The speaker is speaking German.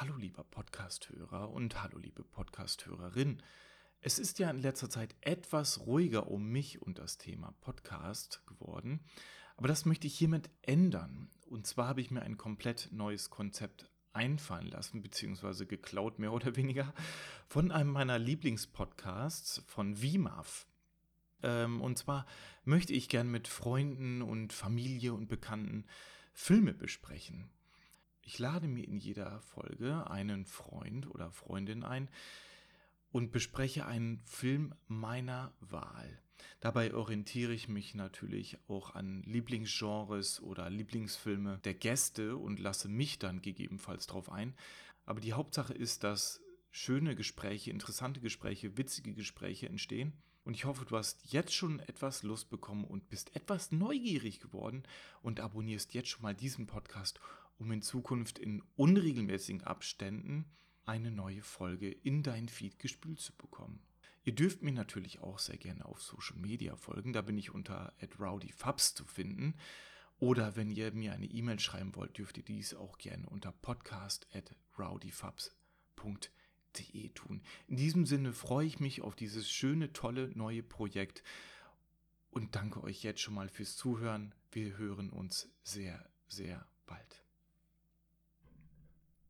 Hallo lieber Podcasthörer und hallo liebe Podcasthörerin. Es ist ja in letzter Zeit etwas ruhiger um mich und das Thema Podcast geworden, aber das möchte ich hiermit ändern. Und zwar habe ich mir ein komplett neues Konzept einfallen lassen, beziehungsweise geklaut mehr oder weniger, von einem meiner Lieblingspodcasts von VMAF. Ähm, und zwar möchte ich gern mit Freunden und Familie und Bekannten Filme besprechen. Ich lade mir in jeder Folge einen Freund oder Freundin ein und bespreche einen Film meiner Wahl. Dabei orientiere ich mich natürlich auch an Lieblingsgenres oder Lieblingsfilme der Gäste und lasse mich dann gegebenenfalls drauf ein. Aber die Hauptsache ist, dass schöne Gespräche, interessante Gespräche, witzige Gespräche entstehen. Und ich hoffe, du hast jetzt schon etwas Lust bekommen und bist etwas neugierig geworden und abonnierst jetzt schon mal diesen Podcast, um in Zukunft in unregelmäßigen Abständen eine neue Folge in dein Feed gespült zu bekommen. Ihr dürft mir natürlich auch sehr gerne auf Social Media folgen, da bin ich unter rowdyfubs zu finden. Oder wenn ihr mir eine E-Mail schreiben wollt, dürft ihr dies auch gerne unter podcast at rowdyfubs.de tun. In diesem Sinne freue ich mich auf dieses schöne, tolle neue Projekt und danke euch jetzt schon mal fürs Zuhören. Wir hören uns sehr, sehr.